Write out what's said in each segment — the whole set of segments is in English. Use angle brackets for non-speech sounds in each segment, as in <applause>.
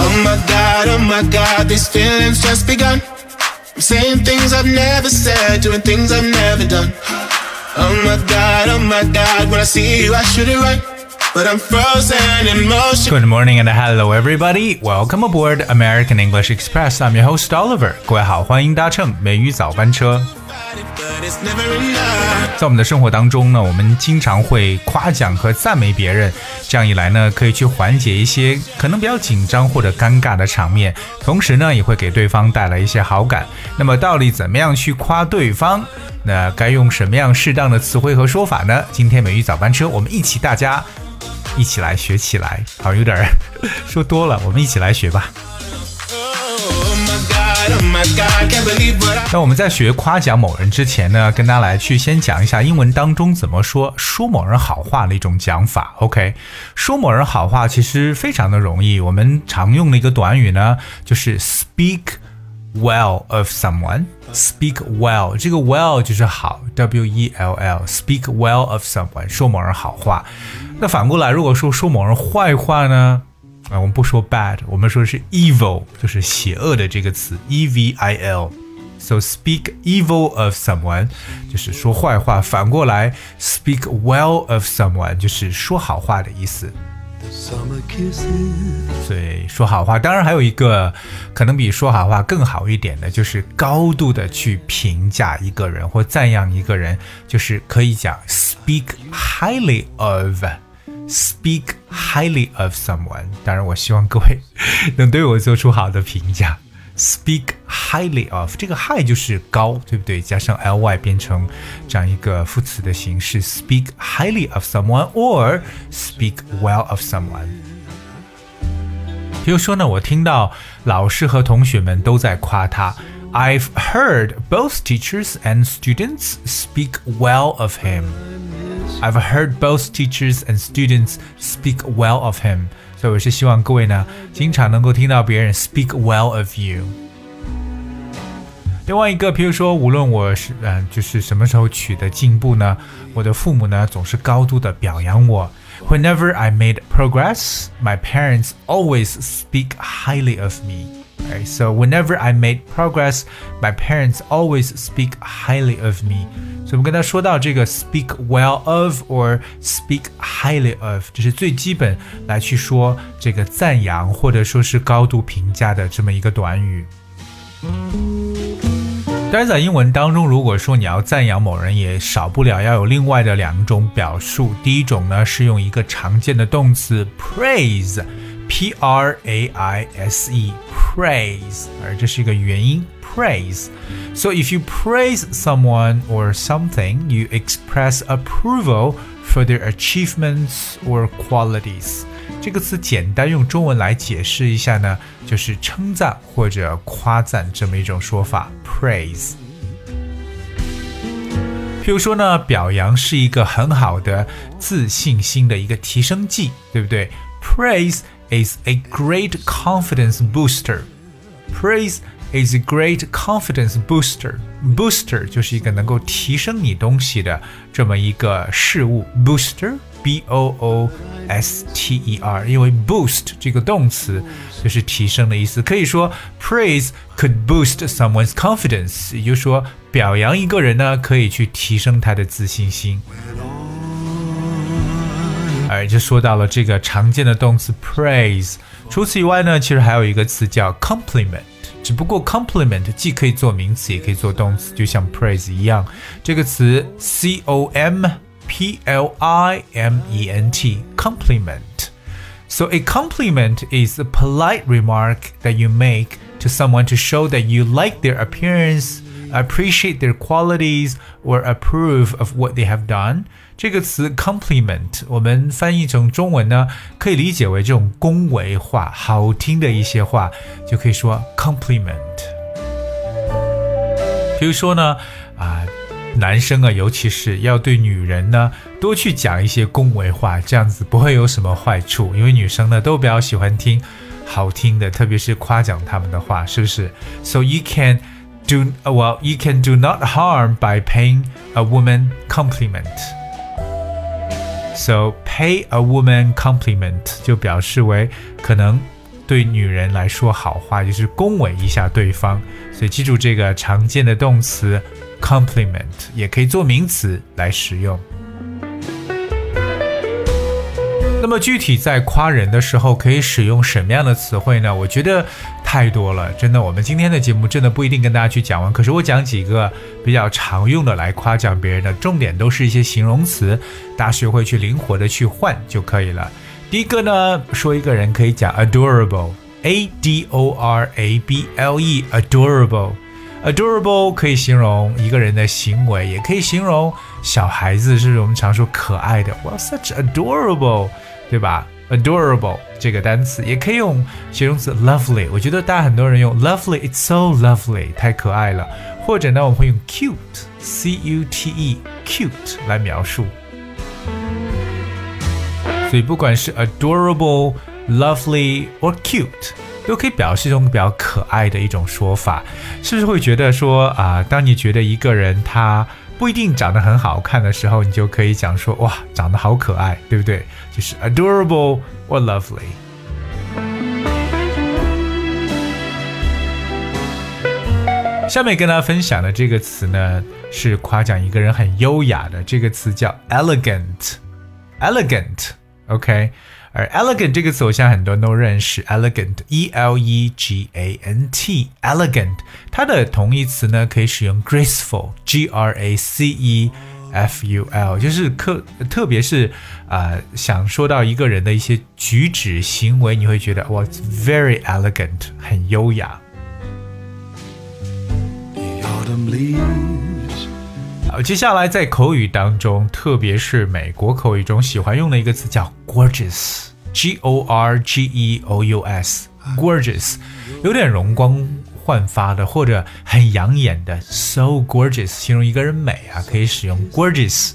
Oh my god, oh my god, these feelings just begun. I'm saying things I've never said, doing things I've never done. Oh my god, oh my god, when I see you, I should it right. good morning and hello everybody. Welcome aboard american english express. I'm your host oliver. 各位好欢迎搭乘美语早班车。在我们的生活当中呢我们经常会夸奖和赞美别人这样一来呢可以去缓解一些可能比较紧张或者尴尬的场面同时呢也会给对方带来一些好感。那么到底怎么样去夸对方？那该用什么样适当的词汇和说法呢？今天美语早班车我们一起大家一起来学起来。好像，有点 <laughs> 说多了，我们一起来学吧。那我们在学夸奖某人之前呢，跟大家来去先讲一下英文当中怎么说说某人好话的一种讲法。OK，说某人好话其实非常的容易，我们常用的一个短语呢就是 speak well of someone。speak well，这个 well 就是好，W E L L，speak well of someone，说某人好话。那反过来，如果说说某人坏话呢？啊，我们不说 bad，我们说是 evil，就是邪恶的这个词，e v i l。So speak evil of someone 就是说坏话，反过来 speak well of someone 就是说好话的意思。 Summer kisses. 所以说好话，当然还有一个可能比说好话更好一点的，就是高度的去评价一个人或赞扬一个人，就是可以讲 speak highly of。Speak highly of someone，当然，我希望各位能对我做出好的评价。Speak highly of，这个 high 就是高，对不对？加上 ly 变成这样一个副词的形式。Speak highly of someone or speak well of someone。比如说呢，我听到老师和同学们都在夸他。I've heard both teachers and students speak well of him. I've heard both teachers and students speak well of him. 所以我是希望各位呢，经常能够听到别人 speak well of you。另外一个，比如说，无论我是嗯、呃，就是什么时候取得进步呢，我的父母呢总是高度的表扬我。Whenever I made progress, my parents always speak highly of me. Right? So whenever I made progress, my parents always speak highly of me. 所以我们跟他说到这个 speak well of or speak highly of，这是最基本来去说这个赞扬或者说是高度评价的这么一个短语。当然，在英文当中，如果说你要赞扬某人，也少不了要有另外的两种表述。第一种呢是用一个常见的动词 praise，p r a i s e，praise，而这是一个元音 praise。So if you praise someone or something, you express approval for their achievements or qualities. 这个词简单用中文来解释一下呢，就是称赞或者夸赞这么一种说法，praise。譬如说呢，表扬是一个很好的自信心的一个提升剂，对不对？Praise is a great confidence booster. Praise is a great confidence booster. Booster 就是一个能够提升你东西的这么一个事物，booster。B O O S T E R，因为 boost 这个动词就是提升的意思，可以说 praise could boost someone's confidence，也就是说表扬一个人呢，可以去提升他的自信心。 而就说到了这个常见的动词 praise，除此以外呢，其实还有一个词叫 compliment。只不过 compliment 既可以做名词，也可以做动词，就像 praise 一样。这个词 C O M P L I M E N T compliment. So a compliment is a polite remark that you make to someone to show that you like their appearance, appreciate their qualities, or approve of what they have done. 这个词 compliment，我们翻译成中文呢，可以理解为这种恭维话、好听的一些话，就可以说 compliment。比如说呢，啊、男生啊，尤其是要对女人呢，多去讲一些恭维话，这样子不会有什么坏处，因为女生呢都比较喜欢听好听的，特别是夸奖他们的话，是不是？So you can do well, you can do not harm by paying a woman compliment。So pay a woman compliment 就表示为可能对女人来说好话，就是恭维一下对方。所以记住这个常见的动词 compliment，也可以做名词来使用。那么具体在夸人的时候，可以使用什么样的词汇呢？我觉得太多了，真的。我们今天的节目真的不一定跟大家去讲完，可是我讲几个比较常用的来夸奖别人的，重点都是一些形容词，大家学会去灵活的去换就可以了。第一个呢，说一个人可以讲 adorable，a d o r a b l e，adorable。adorable 可以形容一个人的行为，也可以形容小孩子，是我们常说可爱的。哇 such adorable，对吧？adorable 这个单词也可以用形容词 lovely。我觉得大家很多人用 lovely，it's so lovely，太可爱了。或者呢，我们会用 cute，c u t e，cute 来描述。所以不管是 adorable、lovely or cute。都可以表示一种比较可爱的一种说法，是不是会觉得说啊，当你觉得一个人他不一定长得很好看的时候，你就可以讲说哇，长得好可爱，对不对？就是 adorable or lovely。下面跟大家分享的这个词呢，是夸奖一个人很优雅的，这个词叫 elegant，elegant，OK。而 elegant 这个词，我相信很多人都认识，elegant，e l e g a n t，elegant，它的同义词呢可以使用 graceful，g r a c e f u l，就是特特别是啊想说到一个人的一些举止行为，你会觉得哇，very elegant，很优雅。好，接下来在口语当中，特别是美国口语中喜欢用的一个词叫 gorgeous，G O R G E O U S，gorgeous，有点容光焕发的或者很养眼的，so gorgeous，形容一个人美啊，可以使用 gorgeous，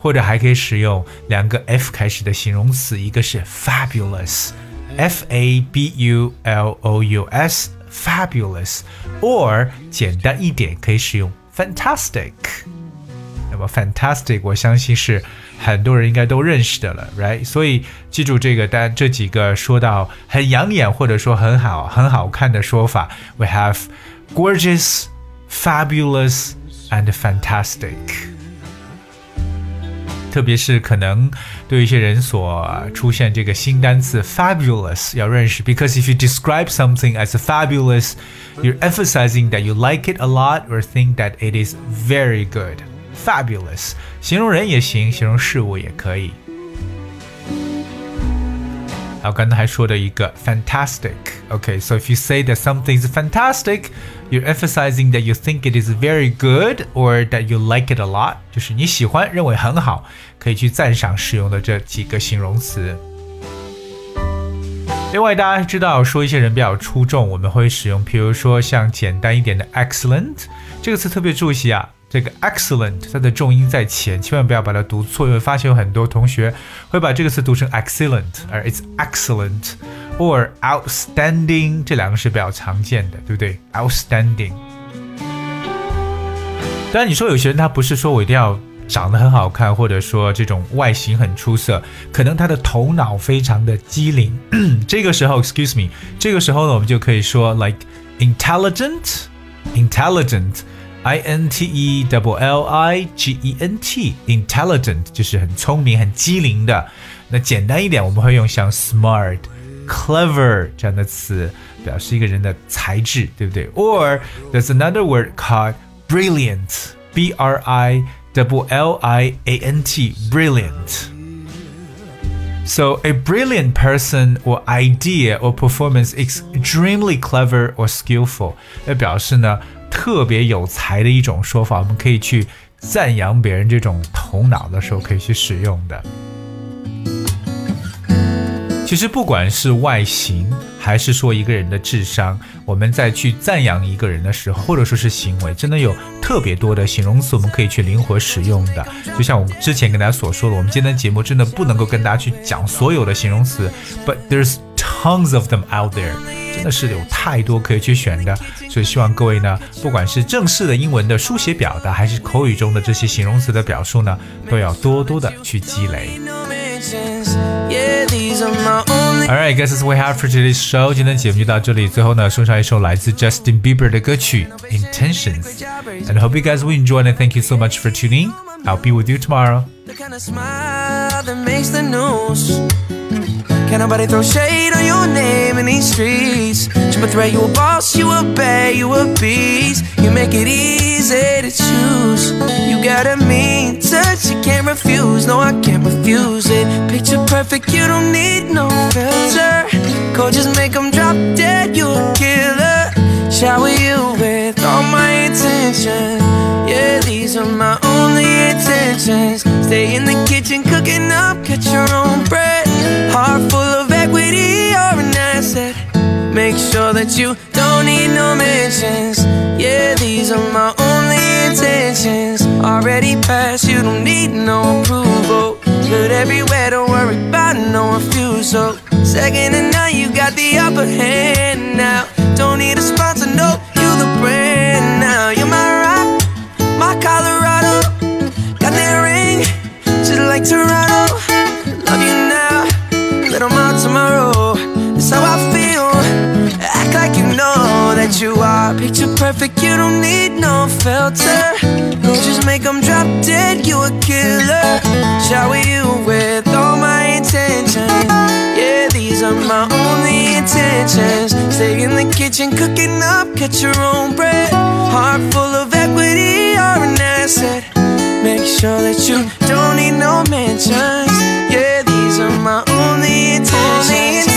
或者还可以使用两个 f 开始的形容词，一个是 fabulous，F A B U L O U S，fabulous，or 简单一点可以使用 fantastic。那么 fantastic，我相信是很多人应该都认识的了，right？所以记住这个单这几个说到很养眼或者说很好很好看的说法，we have gorgeous, fabulous and fantastic。特别是可能对一些人所出现这个新单词 fabulous 要认识，because if you describe something as fabulous, you're emphasizing that you like it a lot or think that it is very good fabulous，形容人也行，形容事物也可以。还有刚才还说的一个 fantastic。OK，so、if you say that something is fantastic, you're emphasizing that you think it is very good or that you like it a lot，就是你喜欢、认为很好，可以去赞赏使用的这几个形容词。另外，大家知道说一些人比较出众，我们会使用，比如说像简单一点的 excellent 这个词，特别注意啊。这个 excellent 它的重音在前，千万不要把它读错，因为发现有很多同学会把这个词读成 excellent，而 it's excellent or outstanding 这两个是比较常见的，对不对？outstanding。当然，你说有些人他不是说我一定要长得很好看，或者说这种外形很出色，可能他的头脑非常的机灵。<clears throat> 这个时候，excuse me，这个时候呢，我们就可以说 like intelligent，intelligent。I N T E double L I G E N T，intelligent 就是很聪明、很机灵的。那简单一点，我们会用像 smart、clever 这样的词，表示一个人的才智，对不对？Or there's another word called brilliant，B R I double L I A N T，brilliant。So a brilliant person or idea or performance extremely clever or skillful，那表示呢 特别有才的一种说法，我们可以去赞扬别人这种头脑的时候可以去使用的。其实不管是外形，还是说一个人的智商，我们在去赞扬一个人的时候，或者说是行为，真的有特别多的形容词，我们可以去灵活使用的。就像我之前跟大家所说的，我们今天的节目真的不能够跟大家去讲所有的形容词，but there's tons of them out there，真的是有太多可以去选的。所以希望各位呢，不管是正式的英文的书写表达，还是口语中的这些形容词的表述呢，都要多多的去积累。 Yeah, these are my only. Alright, guys, that's what we have for today's show. 今天节目就到这里，最后呢，送上一首来自 Justin Bieber 的歌曲《Intentions》。And I hope you guys will enjoy and thank you so much for tuning. I'll be with you tomorrow. Can't nobody throw shade on your name in these streets. Triple threat, you a boss, you a bad, you a beast. You make it easy to choose. You got a mean touch, you can't refuse. No, I can't refuse it. Picture perfect, you don't need no filter. Code just make them drop dead, you a killer. Shower you with all my attention. Yeah, these are my only intentions. Stay in the kitchen cooking up, catch your own bread. Heart full of equity, you're an asset. Make sure that you don't need no mentions. Yeah, these are my only intentions. Already passed, you don't need no approval. Good everywhere, don't worry about no refusal. Second and now, you got the upper hand now. Don't need a sponsor, no, you the brand now. You're my rock, my Colorado. Got that ring, just like Toronto. Perfect. You don't need no filter. Just make them drop dead. You a killer. Shower you with all my intentions. Yeah, these are my only intentions. Stay in the kitchen cooking up, get your own bread. Heart full of equity, you're an asset. Make sure that you don't need no mentions. Yeah, these are my only intentions.